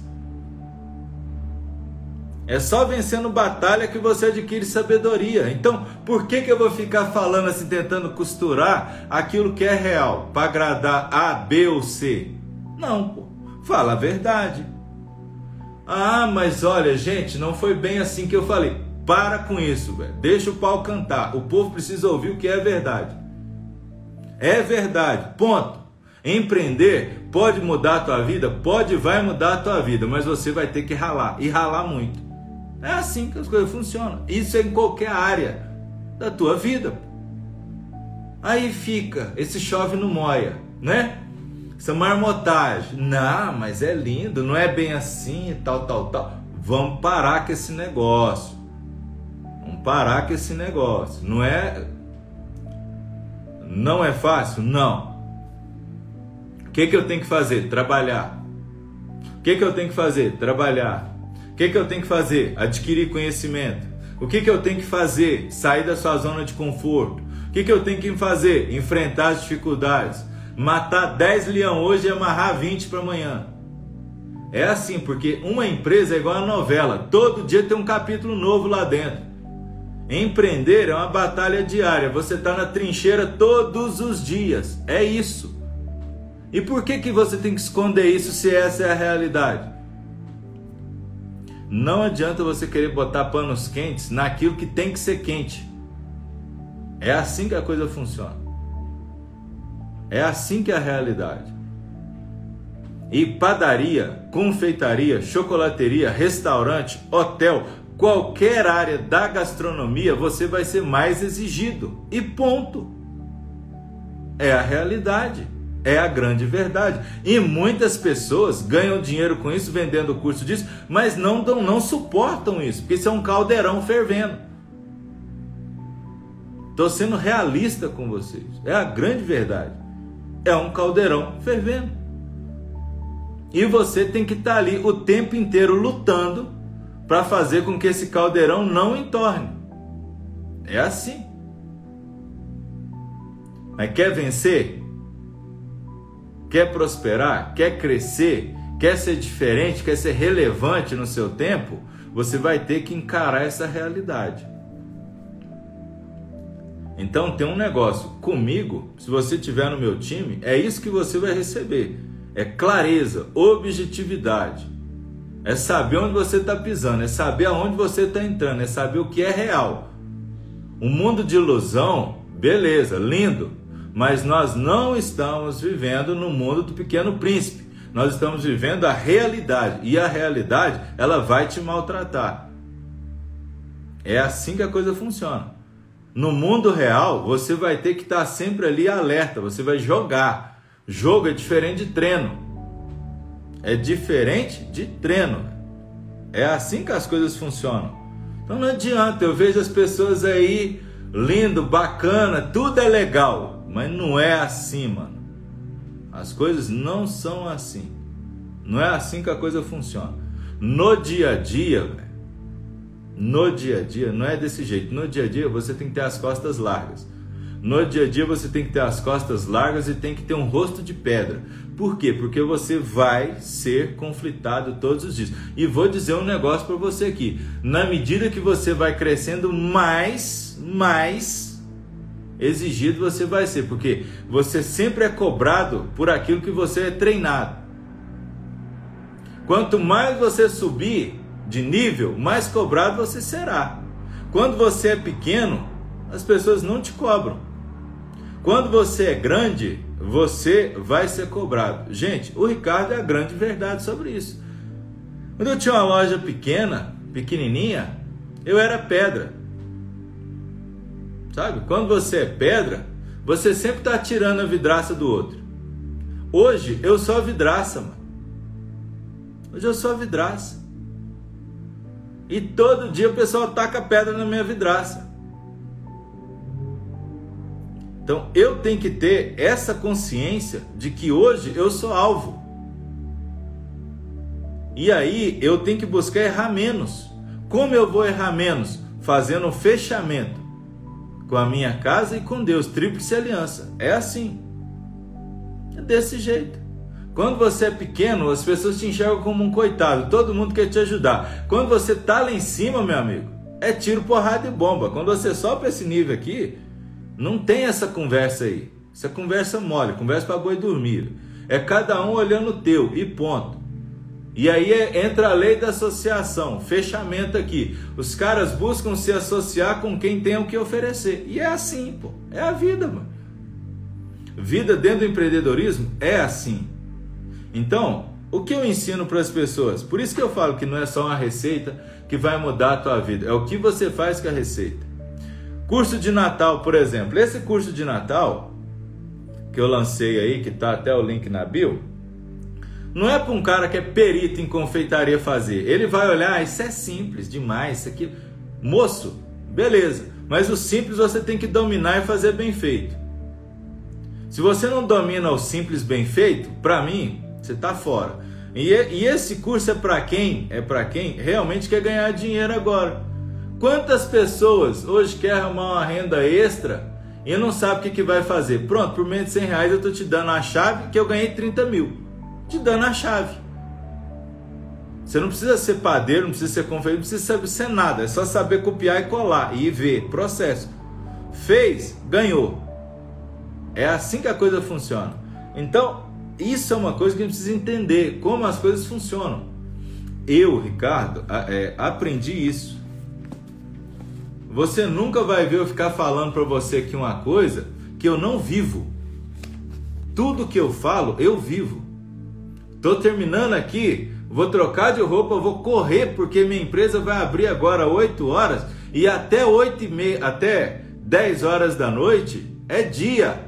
É só vencendo batalha que você adquire sabedoria. Então, por que, que eu vou ficar falando assim, tentando costurar aquilo que é real para agradar A, B ou C? Não, pô. Fala a verdade. Ah, mas olha, gente, não foi bem assim que eu falei. Para com isso, velho. Deixa o pau cantar. O povo precisa ouvir o que é verdade. É verdade. Ponto. Empreender pode mudar a tua vida? Pode, vai mudar a tua vida, mas você vai ter que ralar e ralar muito. É assim que as coisas funcionam. Isso é em qualquer área da tua vida. Aí fica esse chove no moia, né? Essa marmotagem. Não, mas é lindo, não é bem assim e tal, tal, tal. Vamos parar com esse negócio. Vamos parar com esse negócio. Não é não é fácil? Não que, que eu tenho que fazer? Trabalhar. O que, que eu tenho que fazer? Trabalhar. O que, que eu tenho que fazer? Adquirir conhecimento. O que, que eu tenho que fazer? Sair da sua zona de conforto. O que, que eu tenho que fazer? Enfrentar as dificuldades. Matar 10 leão hoje e amarrar 20 para amanhã. É assim, porque uma empresa é igual a novela. Todo dia tem um capítulo novo lá dentro. Empreender é uma batalha diária. Você está na trincheira todos os dias. É isso. E por que, que você tem que esconder isso se essa é a realidade? Não adianta você querer botar panos quentes naquilo que tem que ser quente. É assim que a coisa funciona. É assim que é a realidade. E padaria, confeitaria, chocolateria, restaurante, hotel, qualquer área da gastronomia, você vai ser mais exigido. E ponto. É a realidade. É a grande verdade. E muitas pessoas ganham dinheiro com isso, vendendo o curso disso, mas não, não, não suportam isso, porque isso é um caldeirão fervendo. Estou sendo realista com vocês. É a grande verdade. É um caldeirão fervendo. E você tem que estar tá ali o tempo inteiro lutando para fazer com que esse caldeirão não entorne. É assim. Mas quer vencer? Quer prosperar, quer crescer, quer ser diferente, quer ser relevante no seu tempo, você vai ter que encarar essa realidade. Então tem um negócio comigo, se você tiver no meu time, é isso que você vai receber. É clareza, objetividade. É saber onde você está pisando, é saber aonde você está entrando, é saber o que é real. Um mundo de ilusão, beleza, lindo mas nós não estamos vivendo no mundo do pequeno príncipe. Nós estamos vivendo a realidade e a realidade ela vai te maltratar. É assim que a coisa funciona. No mundo real, você vai ter que estar sempre ali alerta, você vai jogar. Jogo é diferente de treino. É diferente de treino. É assim que as coisas funcionam. Então não adianta, eu vejo as pessoas aí lindo, bacana, tudo é legal. Mas não é assim, mano. As coisas não são assim. Não é assim que a coisa funciona. No dia a dia, no dia a dia, não é desse jeito. No dia a dia você tem que ter as costas largas. No dia a dia você tem que ter as costas largas e tem que ter um rosto de pedra. Por quê? Porque você vai ser conflitado todos os dias. E vou dizer um negócio para você aqui. Na medida que você vai crescendo mais, mais exigido você vai ser, porque você sempre é cobrado por aquilo que você é treinado. Quanto mais você subir de nível, mais cobrado você será. Quando você é pequeno, as pessoas não te cobram. Quando você é grande, você vai ser cobrado. Gente, o Ricardo é a grande verdade sobre isso. Quando eu tinha uma loja pequena, pequenininha, eu era pedra. Sabe? Quando você é pedra, você sempre está tirando a vidraça do outro. Hoje eu sou a vidraça, mano. Hoje eu sou a vidraça. E todo dia o pessoal taca pedra na minha vidraça. Então eu tenho que ter essa consciência de que hoje eu sou alvo. E aí eu tenho que buscar errar menos. Como eu vou errar menos? Fazendo um fechamento com a minha casa e com Deus, tríplice aliança. É assim. É desse jeito. Quando você é pequeno, as pessoas te enxergam como um coitado, todo mundo quer te ajudar. Quando você tá lá em cima, meu amigo, é tiro, porrada e bomba. Quando você sobe esse nível aqui, não tem essa conversa aí. Essa conversa mole, conversa para boi dormir. É cada um olhando o teu e ponto. E aí é, entra a lei da associação, fechamento aqui. Os caras buscam se associar com quem tem o que oferecer. E é assim, pô. É a vida, mano. Vida dentro do empreendedorismo é assim. Então, o que eu ensino para as pessoas? Por isso que eu falo que não é só uma receita que vai mudar a tua vida, é o que você faz com a receita. Curso de Natal, por exemplo. Esse curso de Natal que eu lancei aí, que tá até o link na bio, não é para um cara que é perito em confeitaria fazer. Ele vai olhar, ah, isso é simples demais, isso aqui. Moço, beleza. Mas o simples você tem que dominar e fazer bem feito. Se você não domina o simples bem feito, para mim, você está fora. E, e, esse curso é para quem? É para quem realmente quer ganhar dinheiro agora. Quantas pessoas hoje querem arrumar uma renda extra e não sabe o que, que vai fazer? Pronto, por menos de 100 reais eu estou te dando a chave que eu ganhei 30 mil. Te dando a chave. Você não precisa ser padeiro, não precisa ser confeiteiro, não precisa saber ser nada. É só saber copiar e colar e ver. Processo. Fez, ganhou. É assim que a coisa funciona. Então, isso é uma coisa que a gente precisa entender, como as coisas funcionam. Eu, Ricardo, é, aprendi isso. Você nunca vai ver eu ficar falando para você aqui uma coisa que eu não vivo. Tudo que eu falo, eu vivo. Tô terminando aqui, vou trocar de roupa, vou correr porque minha empresa vai abrir agora 8 horas e até 8 e meia, até 10 horas da noite é dia.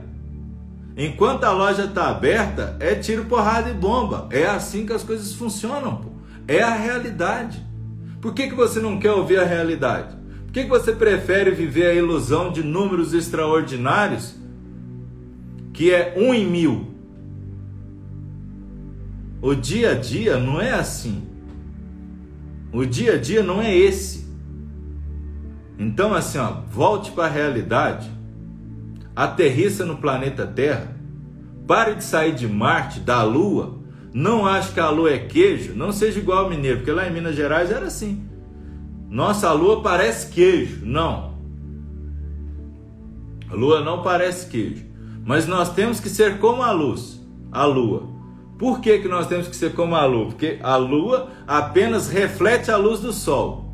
Enquanto a loja está aberta, é tiro, porrada e bomba. É assim que as coisas funcionam. Pô. É a realidade. Por que, que você não quer ouvir a realidade? Por que, que você prefere viver a ilusão de números extraordinários, que é um em mil? O dia a dia não é assim. O dia a dia não é esse. Então, assim, ó, volte para a realidade aterrissa no planeta Terra, pare de sair de Marte, da Lua, não ache que a Lua é queijo, não seja igual ao mineiro, porque lá em Minas Gerais era assim. Nossa, a Lua parece queijo. Não. A Lua não parece queijo. Mas nós temos que ser como a luz, a Lua. Por que, que nós temos que ser como a Lua? Porque a Lua apenas reflete a luz do Sol.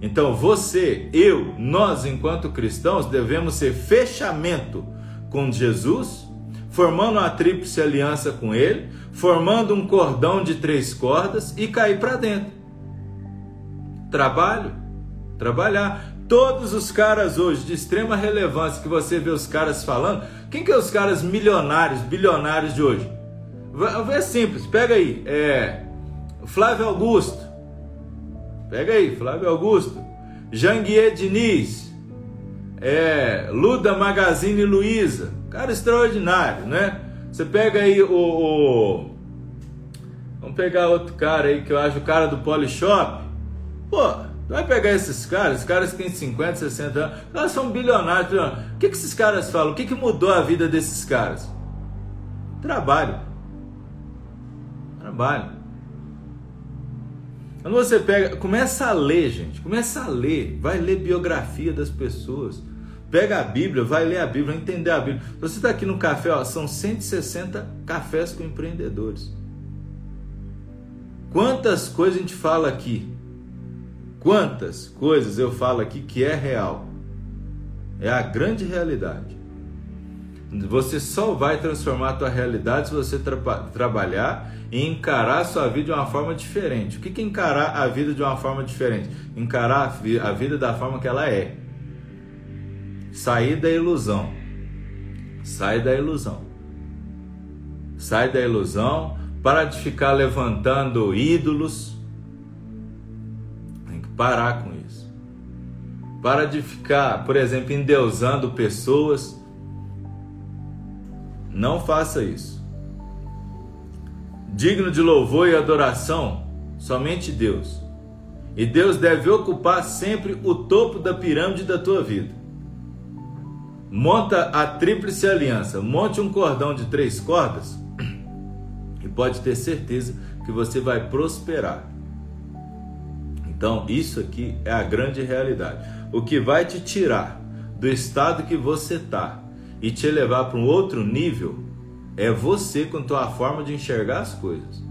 Então você, eu, nós enquanto cristãos devemos ser fechamento com Jesus, formando uma tríplice aliança com ele, formando um cordão de três cordas e cair para dentro. Trabalho, trabalhar. Todos os caras hoje de extrema relevância que você vê os caras falando, quem que é os caras milionários, bilionários de hoje? É simples, pega aí, é Flávio Augusto, Pega aí, Flávio Augusto, Janguier Diniz, é, Luda Magazine Luiza, cara extraordinário, né? Você pega aí o, o, Vamos pegar outro cara aí que eu acho o cara do Polishop. Pô, tu vai pegar esses caras, caras que têm 50, 60 anos, eles são bilionários. O que, que esses caras falam? O que, que mudou a vida desses caras? Trabalho. Trabalho. Quando você pega, começa a ler, gente, começa a ler, vai ler biografia das pessoas. Pega a Bíblia, vai ler a Bíblia, vai entender a Bíblia. Você está aqui no café, ó, são 160 cafés com empreendedores. Quantas coisas a gente fala aqui? Quantas coisas eu falo aqui que é real? É a grande realidade. Você só vai transformar a tua realidade se você tra trabalhar e encarar a sua vida de uma forma diferente. O que é encarar a vida de uma forma diferente? Encarar a vida da forma que ela é. Sair da ilusão. Sai da ilusão. Sai da ilusão. Para de ficar levantando ídolos. Parar com isso. Para de ficar, por exemplo, endeusando pessoas não faça isso. Digno de louvor e adoração, somente Deus. E Deus deve ocupar sempre o topo da pirâmide da tua vida. monta a tríplice aliança, monte um cordão de três cordas e pode ter certeza que você vai prosperar. Então, isso aqui é a grande realidade. O que vai te tirar do estado que você está e te levar para um outro nível é você com a tua forma de enxergar as coisas.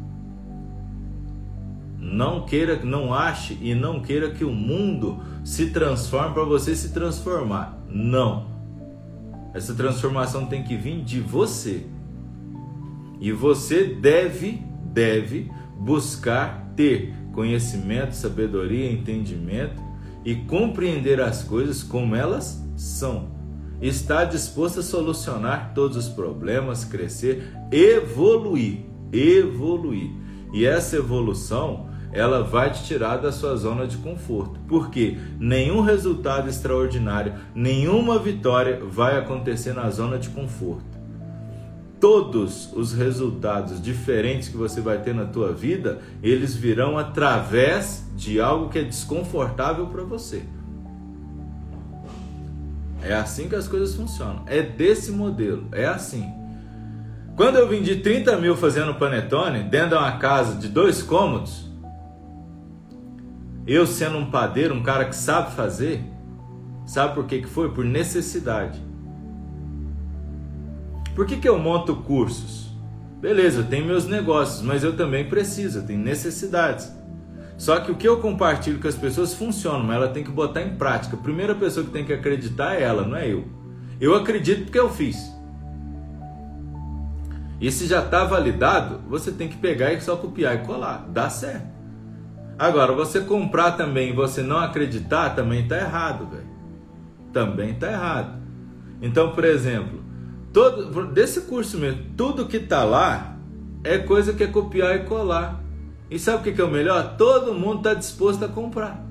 Não queira, não ache e não queira que o mundo se transforme para você se transformar. Não. Essa transformação tem que vir de você. E você deve, deve buscar ter conhecimento, sabedoria, entendimento e compreender as coisas como elas são. Está disposto a solucionar todos os problemas, crescer, evoluir, evoluir. E essa evolução, ela vai te tirar da sua zona de conforto, porque nenhum resultado extraordinário, nenhuma vitória vai acontecer na zona de conforto. Todos os resultados diferentes que você vai ter na tua vida, eles virão através de algo que é desconfortável para você. É assim que as coisas funcionam. É desse modelo. É assim. Quando eu vendi 30 mil fazendo panetone dentro de uma casa de dois cômodos, eu sendo um padeiro, um cara que sabe fazer, sabe por que, que foi? Por necessidade. Por que, que eu monto cursos? Beleza, eu tenho meus negócios, mas eu também preciso, eu tenho necessidades. Só que o que eu compartilho com as pessoas funciona, mas ela tem que botar em prática. A primeira pessoa que tem que acreditar é ela, não é eu. Eu acredito porque eu fiz. E se já está validado, você tem que pegar e só copiar e colar. Dá certo. Agora, você comprar também e você não acreditar, também está errado, velho. Também está errado. Então, por exemplo, todo desse curso mesmo, tudo que está lá é coisa que é copiar e colar. E sabe o que é o melhor? Todo mundo está disposto a comprar.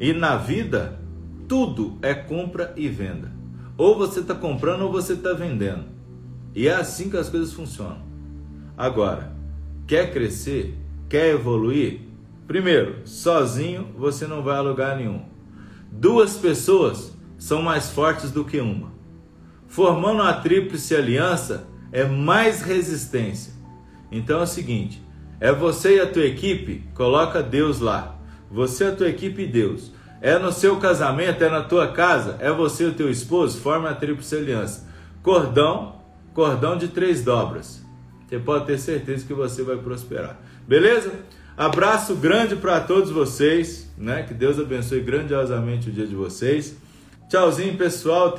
E na vida, tudo é compra e venda. Ou você está comprando ou você está vendendo. E é assim que as coisas funcionam. Agora, quer crescer? Quer evoluir? Primeiro, sozinho você não vai a lugar nenhum. Duas pessoas são mais fortes do que uma. Formando uma tríplice aliança é mais resistência. Então é o seguinte: é você e a tua equipe, coloca Deus lá. Você, a tua equipe e Deus. É no seu casamento, é na tua casa, é você e o teu esposo, forma a tríplice aliança. Cordão, cordão de três dobras. Você pode ter certeza que você vai prosperar. Beleza? Abraço grande para todos vocês, né? Que Deus abençoe grandiosamente o dia de vocês. Tchauzinho, pessoal.